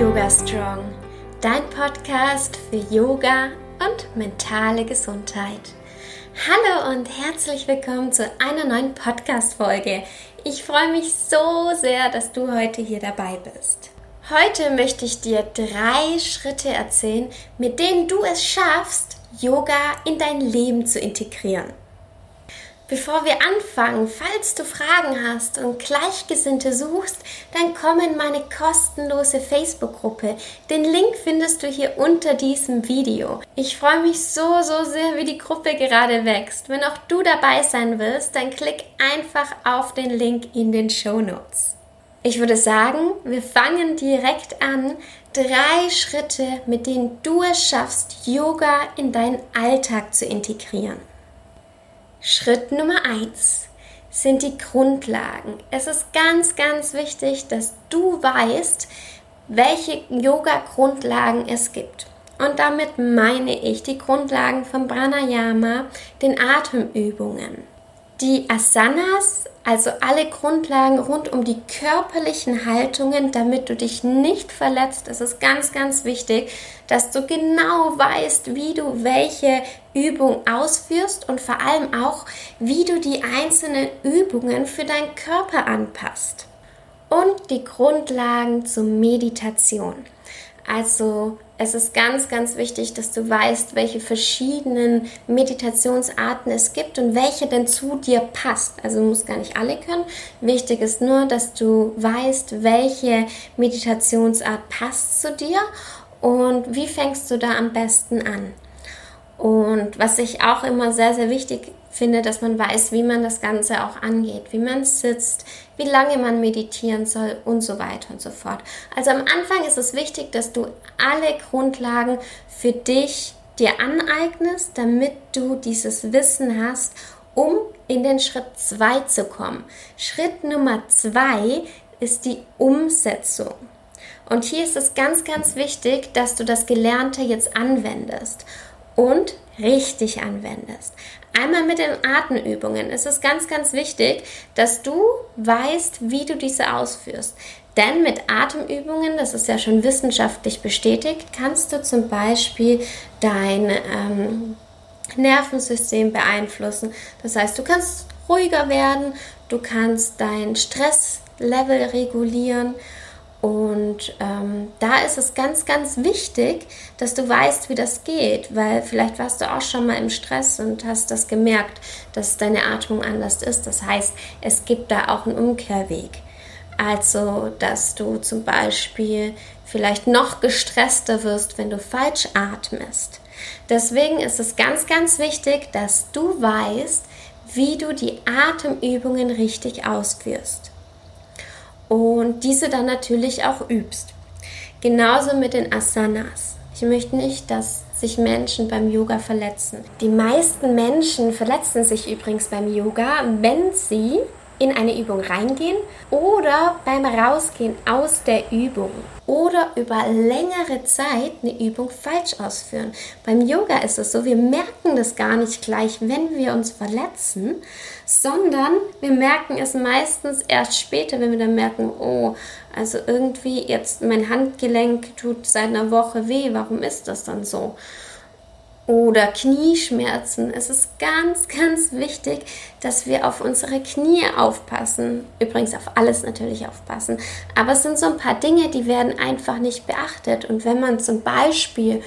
Yoga Strong, dein Podcast für Yoga und mentale Gesundheit. Hallo und herzlich willkommen zu einer neuen Podcast-Folge. Ich freue mich so sehr, dass du heute hier dabei bist. Heute möchte ich dir drei Schritte erzählen, mit denen du es schaffst, Yoga in dein Leben zu integrieren. Bevor wir anfangen, falls du Fragen hast und Gleichgesinnte suchst, dann komm in meine kostenlose Facebook-Gruppe. Den Link findest du hier unter diesem Video. Ich freue mich so, so sehr, wie die Gruppe gerade wächst. Wenn auch du dabei sein willst, dann klick einfach auf den Link in den Show Notes. Ich würde sagen, wir fangen direkt an. Drei Schritte, mit denen du es schaffst, Yoga in deinen Alltag zu integrieren. Schritt Nummer 1 sind die Grundlagen. Es ist ganz, ganz wichtig, dass du weißt, welche Yoga-Grundlagen es gibt. Und damit meine ich die Grundlagen von Pranayama, den Atemübungen. Die Asanas, also alle Grundlagen rund um die körperlichen Haltungen, damit du dich nicht verletzt. Es ist ganz, ganz wichtig, dass du genau weißt, wie du welche Übung ausführst und vor allem auch, wie du die einzelnen Übungen für deinen Körper anpasst. Und die Grundlagen zur Meditation. Also es ist ganz, ganz wichtig, dass du weißt, welche verschiedenen Meditationsarten es gibt und welche denn zu dir passt. Also du musst gar nicht alle können. Wichtig ist nur, dass du weißt, welche Meditationsart passt zu dir und wie fängst du da am besten an. Und was ich auch immer sehr, sehr wichtig finde, dass man weiß, wie man das Ganze auch angeht, wie man sitzt, wie lange man meditieren soll und so weiter und so fort. Also am Anfang ist es wichtig, dass du alle Grundlagen für dich dir aneignest, damit du dieses Wissen hast, um in den Schritt 2 zu kommen. Schritt Nummer 2 ist die Umsetzung. Und hier ist es ganz, ganz wichtig, dass du das Gelernte jetzt anwendest und richtig anwendest. Einmal mit den Atemübungen. Es ist ganz, ganz wichtig, dass du weißt, wie du diese ausführst. Denn mit Atemübungen, das ist ja schon wissenschaftlich bestätigt, kannst du zum Beispiel dein ähm, Nervensystem beeinflussen. Das heißt, du kannst ruhiger werden, du kannst dein Stresslevel regulieren und ähm, da ist es ganz, ganz wichtig, dass du weißt, wie das geht, weil vielleicht warst du auch schon mal im Stress und hast das gemerkt, dass deine Atmung anders ist. Das heißt, es gibt da auch einen Umkehrweg. Also, dass du zum Beispiel vielleicht noch gestresster wirst, wenn du falsch atmest. Deswegen ist es ganz, ganz wichtig, dass du weißt, wie du die Atemübungen richtig ausführst und diese dann natürlich auch übst. Genauso mit den Asanas. Ich möchte nicht, dass sich Menschen beim Yoga verletzen. Die meisten Menschen verletzen sich übrigens beim Yoga, wenn sie in eine Übung reingehen oder beim Rausgehen aus der Übung oder über längere Zeit eine Übung falsch ausführen. Beim Yoga ist es so, wir merken das gar nicht gleich, wenn wir uns verletzen, sondern wir merken es meistens erst später, wenn wir dann merken, oh, also irgendwie jetzt mein Handgelenk tut seit einer Woche weh, warum ist das dann so? Oder Knieschmerzen. Es ist ganz, ganz wichtig, dass wir auf unsere Knie aufpassen. Übrigens auf alles natürlich aufpassen. Aber es sind so ein paar Dinge, die werden einfach nicht beachtet. Und wenn man zum Beispiel,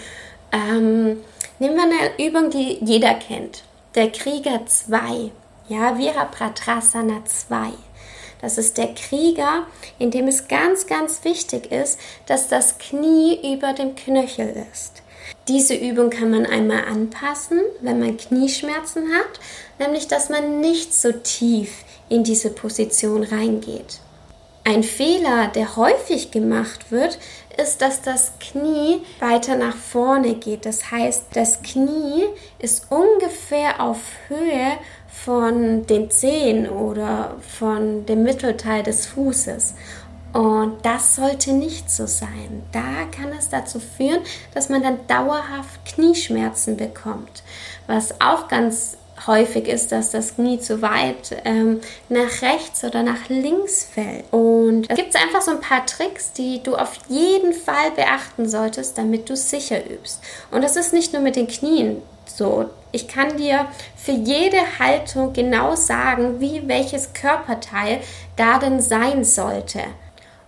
ähm, nehmen wir eine Übung, die jeder kennt. Der Krieger 2. Ja, Virabhadrasana 2. Das ist der Krieger, in dem es ganz, ganz wichtig ist, dass das Knie über dem Knöchel ist. Diese Übung kann man einmal anpassen, wenn man Knieschmerzen hat, nämlich dass man nicht so tief in diese Position reingeht. Ein Fehler, der häufig gemacht wird, ist, dass das Knie weiter nach vorne geht. Das heißt, das Knie ist ungefähr auf Höhe von den Zehen oder von dem Mittelteil des Fußes. Und das sollte nicht so sein. Da kann es dazu führen, dass man dann dauerhaft Knieschmerzen bekommt. Was auch ganz häufig ist, dass das Knie zu weit ähm, nach rechts oder nach links fällt. Und da gibt es einfach so ein paar Tricks, die du auf jeden Fall beachten solltest, damit du sicher übst. Und das ist nicht nur mit den Knien so. Ich kann dir für jede Haltung genau sagen, wie welches Körperteil da denn sein sollte.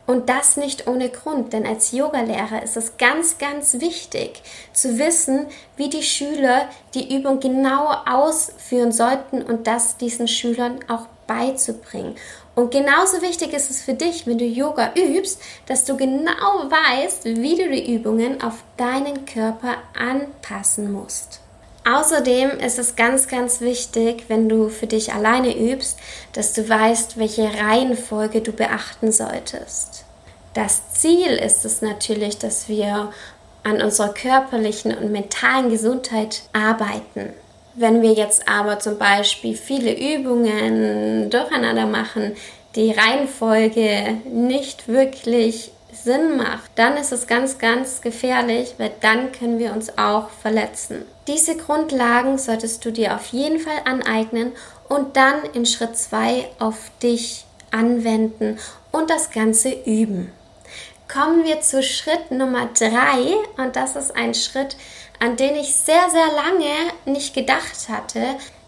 Und das nicht ohne Grund, denn als Yogalehrer ist es ganz, ganz wichtig zu wissen, wie die Schüler die Übung genau ausführen sollten und das diesen Schülern auch beizubringen. Und genauso wichtig ist es für dich, wenn du Yoga übst, dass du genau weißt, wie du die Übungen auf deinen Körper anpassen musst. Außerdem ist es ganz, ganz wichtig, wenn du für dich alleine übst, dass du weißt, welche Reihenfolge du beachten solltest. Das Ziel ist es natürlich, dass wir an unserer körperlichen und mentalen Gesundheit arbeiten. Wenn wir jetzt aber zum Beispiel viele Übungen durcheinander machen, die Reihenfolge nicht wirklich Sinn macht, dann ist es ganz, ganz gefährlich, weil dann können wir uns auch verletzen. Diese Grundlagen solltest du dir auf jeden Fall aneignen und dann in Schritt 2 auf dich anwenden und das Ganze üben. Kommen wir zu Schritt Nummer 3 und das ist ein Schritt, an den ich sehr, sehr lange nicht gedacht hatte,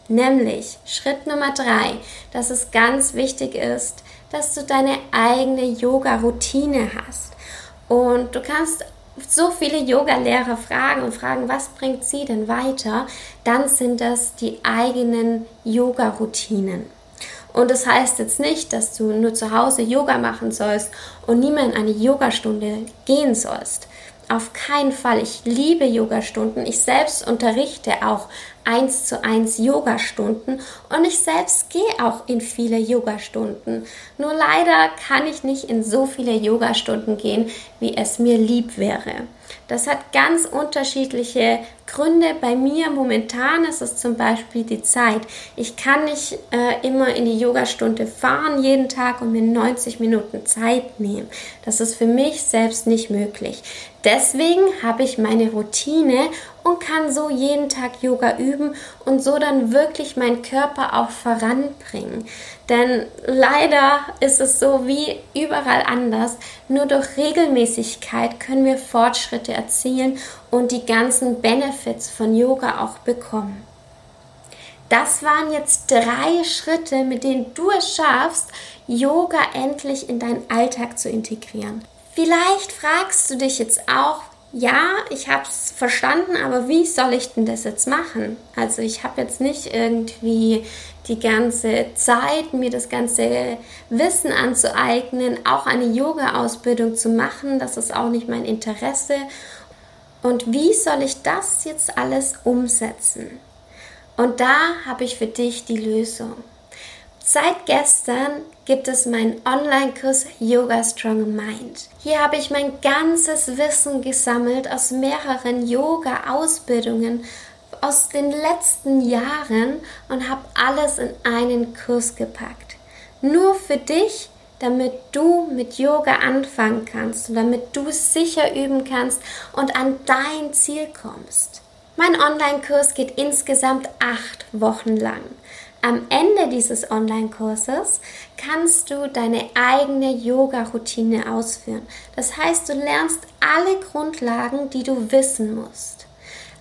nämlich Schritt Nummer 3, dass es ganz wichtig ist, dass du deine eigene Yoga-Routine hast. Und du kannst so viele Yoga-Lehrer fragen und fragen, was bringt sie denn weiter? Dann sind das die eigenen Yoga-Routinen. Und das heißt jetzt nicht, dass du nur zu Hause Yoga machen sollst und nie mehr in eine Yogastunde gehen sollst. Auf keinen Fall. Ich liebe Yogastunden. Ich selbst unterrichte auch eins zu eins Yogastunden und ich selbst gehe auch in viele Yogastunden. Nur leider kann ich nicht in so viele Yogastunden gehen, wie es mir lieb wäre. Das hat ganz unterschiedliche Gründe. Bei mir momentan ist es zum Beispiel die Zeit. Ich kann nicht äh, immer in die Yogastunde fahren jeden Tag und mir 90 Minuten Zeit nehmen. Das ist für mich selbst nicht möglich. Deswegen habe ich meine Routine und kann so jeden Tag Yoga üben und so dann wirklich meinen Körper auch voranbringen. Denn leider ist es so wie überall anders. Nur durch Regelmäßigkeit können wir Fortschritte erzielen und die ganzen Benefits von Yoga auch bekommen. Das waren jetzt drei Schritte, mit denen du es schaffst, Yoga endlich in deinen Alltag zu integrieren. Vielleicht fragst du dich jetzt auch, ja, ich habe es verstanden, aber wie soll ich denn das jetzt machen? Also ich habe jetzt nicht irgendwie die ganze Zeit, mir das ganze Wissen anzueignen, auch eine Yoga-Ausbildung zu machen. Das ist auch nicht mein Interesse. Und wie soll ich das jetzt alles umsetzen? Und da habe ich für dich die Lösung. Seit gestern gibt es meinen Online-Kurs Yoga Strong Mind. Hier habe ich mein ganzes Wissen gesammelt aus mehreren Yoga-Ausbildungen aus den letzten Jahren und habe alles in einen Kurs gepackt. Nur für dich, damit du mit Yoga anfangen kannst und damit du sicher üben kannst und an dein Ziel kommst. Mein Online-Kurs geht insgesamt acht Wochen lang. Am Ende dieses Online-Kurses kannst du deine eigene Yoga-Routine ausführen. Das heißt, du lernst alle Grundlagen, die du wissen musst.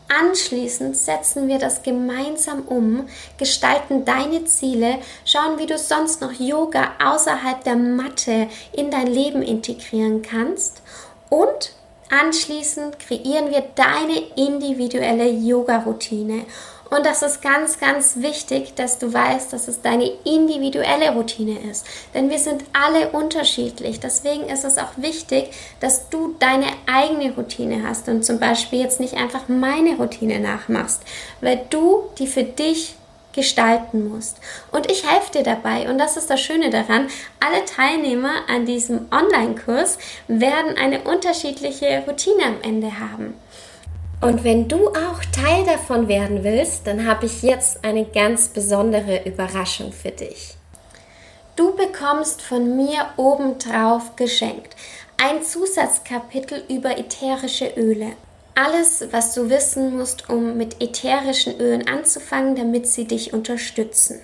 Anschließend setzen wir das gemeinsam um, gestalten deine Ziele, schauen, wie du sonst noch Yoga außerhalb der Matte in dein Leben integrieren kannst und anschließend kreieren wir deine individuelle Yoga-Routine und das ist ganz, ganz wichtig, dass du weißt, dass es deine individuelle Routine ist. Denn wir sind alle unterschiedlich. Deswegen ist es auch wichtig, dass du deine eigene Routine hast und zum Beispiel jetzt nicht einfach meine Routine nachmachst, weil du die für dich gestalten musst. Und ich helfe dir dabei. Und das ist das Schöne daran. Alle Teilnehmer an diesem Online-Kurs werden eine unterschiedliche Routine am Ende haben. Und wenn du auch Teil davon werden willst, dann habe ich jetzt eine ganz besondere Überraschung für dich. Du bekommst von mir obendrauf geschenkt ein Zusatzkapitel über ätherische Öle. Alles, was du wissen musst, um mit ätherischen Ölen anzufangen, damit sie dich unterstützen.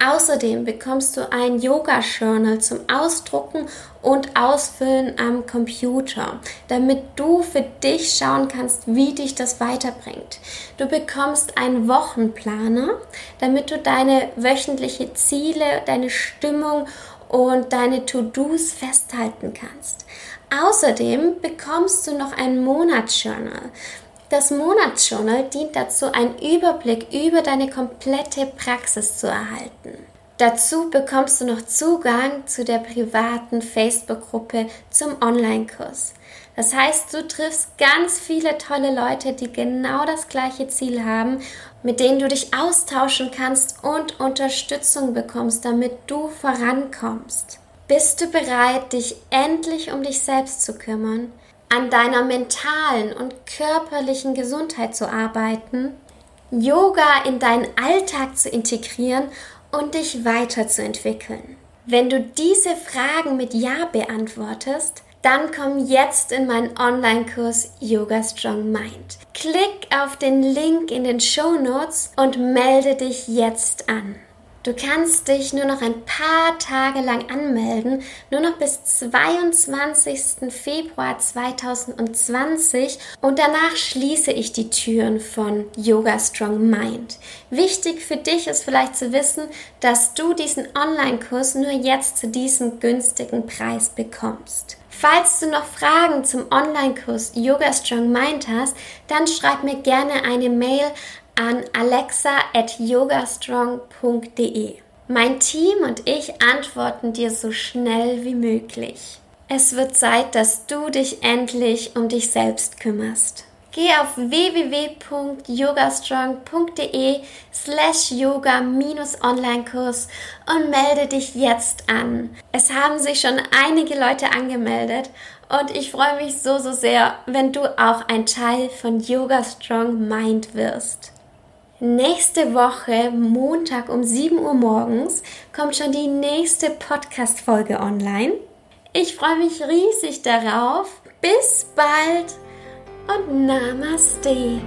Außerdem bekommst du ein Yoga-Journal zum Ausdrucken und Ausfüllen am Computer, damit du für dich schauen kannst, wie dich das weiterbringt. Du bekommst einen Wochenplaner, damit du deine wöchentliche Ziele, deine Stimmung und deine To-Dos festhalten kannst. Außerdem bekommst du noch ein Monatsjournal. Das Monatsjournal dient dazu, einen Überblick über deine komplette Praxis zu erhalten. Dazu bekommst du noch Zugang zu der privaten Facebook-Gruppe zum Online-Kurs. Das heißt, du triffst ganz viele tolle Leute, die genau das gleiche Ziel haben, mit denen du dich austauschen kannst und Unterstützung bekommst, damit du vorankommst. Bist du bereit, dich endlich um dich selbst zu kümmern? An deiner mentalen und körperlichen Gesundheit zu arbeiten, Yoga in deinen Alltag zu integrieren und dich weiterzuentwickeln. Wenn du diese Fragen mit Ja beantwortest, dann komm jetzt in meinen Online-Kurs Yoga Strong Mind. Klick auf den Link in den Show Notes und melde dich jetzt an. Du kannst dich nur noch ein paar Tage lang anmelden, nur noch bis 22. Februar 2020 und danach schließe ich die Türen von Yoga Strong Mind. Wichtig für dich ist vielleicht zu wissen, dass du diesen Online-Kurs nur jetzt zu diesem günstigen Preis bekommst. Falls du noch Fragen zum Online-Kurs Yoga Strong Mind hast, dann schreib mir gerne eine Mail an alexa.yogastrong.de. Mein Team und ich antworten dir so schnell wie möglich. Es wird Zeit, dass du dich endlich um dich selbst kümmerst. Geh auf www.yogastrong.de slash yoga-online-Kurs und melde dich jetzt an. Es haben sich schon einige Leute angemeldet und ich freue mich so, so sehr, wenn du auch ein Teil von Yoga Strong Mind wirst. Nächste Woche, Montag um 7 Uhr morgens, kommt schon die nächste Podcast-Folge online. Ich freue mich riesig darauf. Bis bald und Namaste.